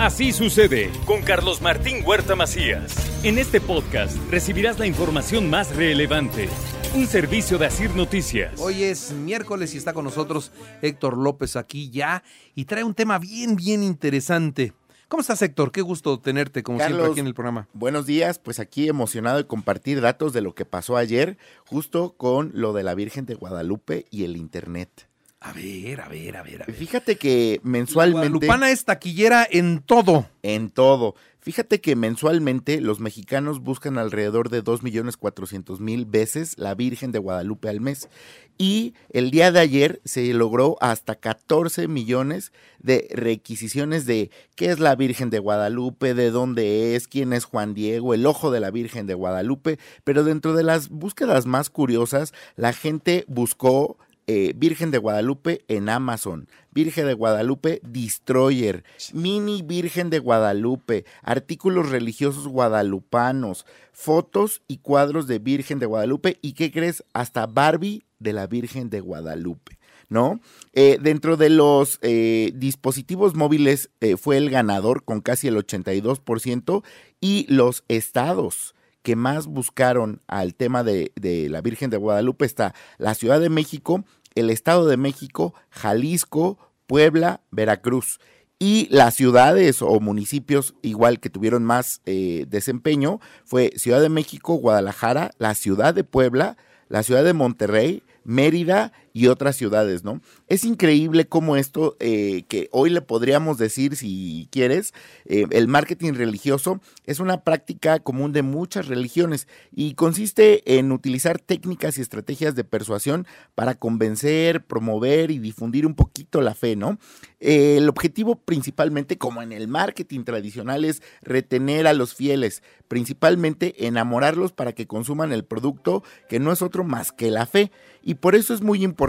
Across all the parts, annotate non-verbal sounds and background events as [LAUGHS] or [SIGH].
Así sucede con Carlos Martín Huerta Macías. En este podcast recibirás la información más relevante. Un servicio de Asir Noticias. Hoy es miércoles y está con nosotros Héctor López aquí ya y trae un tema bien, bien interesante. ¿Cómo estás, Héctor? Qué gusto tenerte, como siempre, aquí en el programa. Buenos días, pues aquí emocionado de compartir datos de lo que pasó ayer, justo con lo de la Virgen de Guadalupe y el Internet. A ver, a ver, a ver, a ver. Fíjate que mensualmente. La Guadalupana es taquillera en todo. En todo. Fíjate que mensualmente los mexicanos buscan alrededor de 2.400.000 veces la Virgen de Guadalupe al mes. Y el día de ayer se logró hasta 14 millones de requisiciones de qué es la Virgen de Guadalupe, de dónde es, quién es Juan Diego, el ojo de la Virgen de Guadalupe. Pero dentro de las búsquedas más curiosas, la gente buscó eh, Virgen de Guadalupe en Amazon, Virgen de Guadalupe Destroyer, Mini Virgen de Guadalupe, artículos religiosos guadalupanos, fotos y cuadros de Virgen de Guadalupe y, ¿qué crees? Hasta Barbie de la Virgen de Guadalupe. ¿No? Eh, dentro de los eh, dispositivos móviles fue el ganador con casi el 82% y los estados que más buscaron al tema de, de, la Virgen de Guadalupe está la Ciudad de México, el Estado de México, Jalisco, Puebla, Veracruz. Y las ciudades o municipios igual que tuvieron más eh, desempeño fue Ciudad de México, Guadalajara, la ciudad de Puebla, la ciudad de Monterrey, Mérida y otras ciudades, ¿no? Es increíble cómo esto, eh, que hoy le podríamos decir, si quieres, eh, el marketing religioso es una práctica común de muchas religiones y consiste en utilizar técnicas y estrategias de persuasión para convencer, promover y difundir un poquito la fe, ¿no? Eh, el objetivo principalmente, como en el marketing tradicional, es retener a los fieles, principalmente enamorarlos para que consuman el producto que no es otro más que la fe. Y por eso es muy importante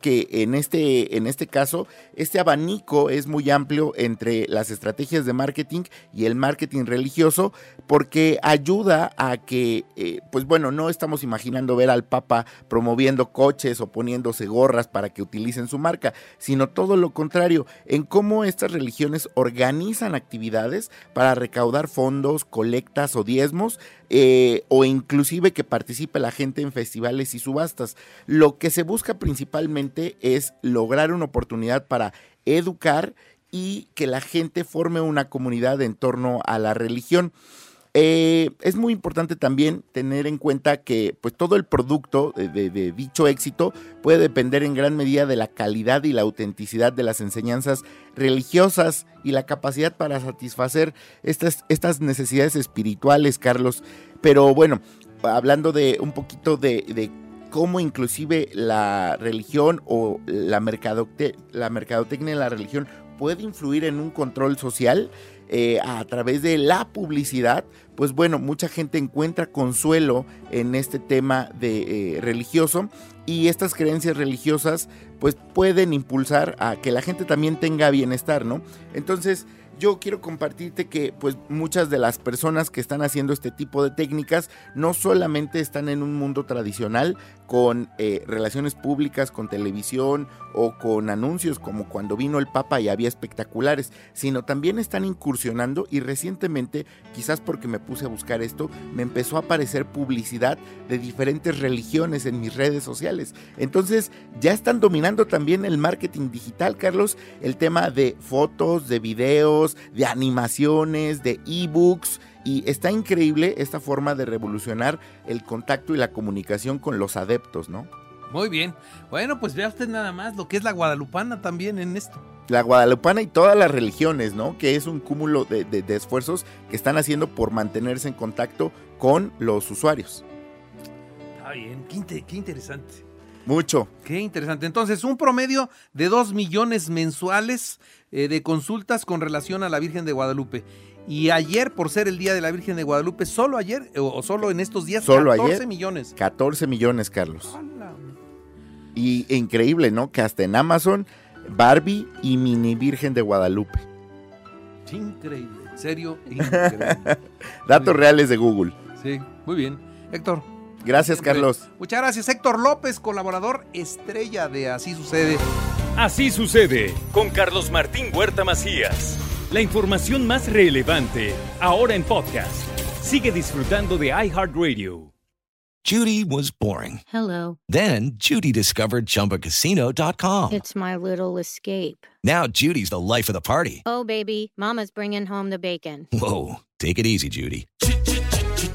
que en este, en este caso, este abanico es muy amplio entre las estrategias de marketing y el marketing religioso, porque ayuda a que, eh, pues bueno, no estamos imaginando ver al Papa promoviendo coches o poniéndose gorras para que utilicen su marca, sino todo lo contrario, en cómo estas religiones organizan actividades para recaudar fondos, colectas o diezmos eh, o inclusive que participe la gente en festivales y subastas. Lo que se busca principalmente es lograr una oportunidad para educar y que la gente forme una comunidad en torno a la religión. Eh, es muy importante también tener en cuenta que pues, todo el producto de, dicho éxito puede depender en gran medida de la calidad y la autenticidad de las enseñanzas religiosas y la capacidad para satisfacer estas necesidades espirituales, Carlos. Pero bueno, hablando de un poquito de, cómo inclusive la religión o la, la mercadotecnia de la religión puede influir en un control social, eh, a través de la publicidad, pues bueno, mucha gente encuentra consuelo en este tema de eh, religioso y estas creencias religiosas pues pueden impulsar a que la gente también tenga bienestar, ¿no? Entonces, yo quiero compartirte que pues muchas de las personas que están haciendo este tipo de técnicas no solamente están en un mundo tradicional con eh, relaciones públicas, con televisión o con anuncios como cuando vino el Papa y había espectaculares, sino también están incursionando y recientemente, quizás porque me puse a buscar esto, me empezó a aparecer publicidad de diferentes religiones en mis redes sociales. Entonces ya están dominando también el marketing digital, Carlos, el tema de fotos, de videos, de animaciones, de ebooks. Y está increíble esta forma de revolucionar el contacto y la comunicación con los adeptos, ¿no? Muy bien. Bueno, pues vea usted nada más lo que es la guadalupana también en esto. La guadalupana y todas las religiones, ¿no? Que es un cúmulo de, esfuerzos que están haciendo por mantenerse en contacto con los usuarios. Está bien, qué, qué interesante. Mucho. Qué interesante. Entonces, un promedio de 2 millones mensuales eh, de consultas con relación a la Virgen de Guadalupe. Y ayer, por ser el Día de la Virgen de Guadalupe, solo ayer, o, solo en estos días, solo 14 ayer, millones. 14 millones, Carlos. Y increíble, ¿no? Que hasta en Amazon, Barbie y Mini Virgen de Guadalupe. Increíble, serio, [LAUGHS] increíble. Datos reales de Google. Sí, muy bien. Héctor. Gracias, Carlos. Muchas gracias. Héctor López, colaborador estrella de Así Sucede. Así sucede con Carlos Martín Huerta Macías. La información más relevante, ahora en podcast. Sigue disfrutando de iHeartRadio. Judy was boring. Hello. Then Judy discovered chumbacasino.com. It's my little escape. Now Judy's the life of the party. Oh, baby, Mama's bringing home the bacon. Whoa. Take it easy, Judy.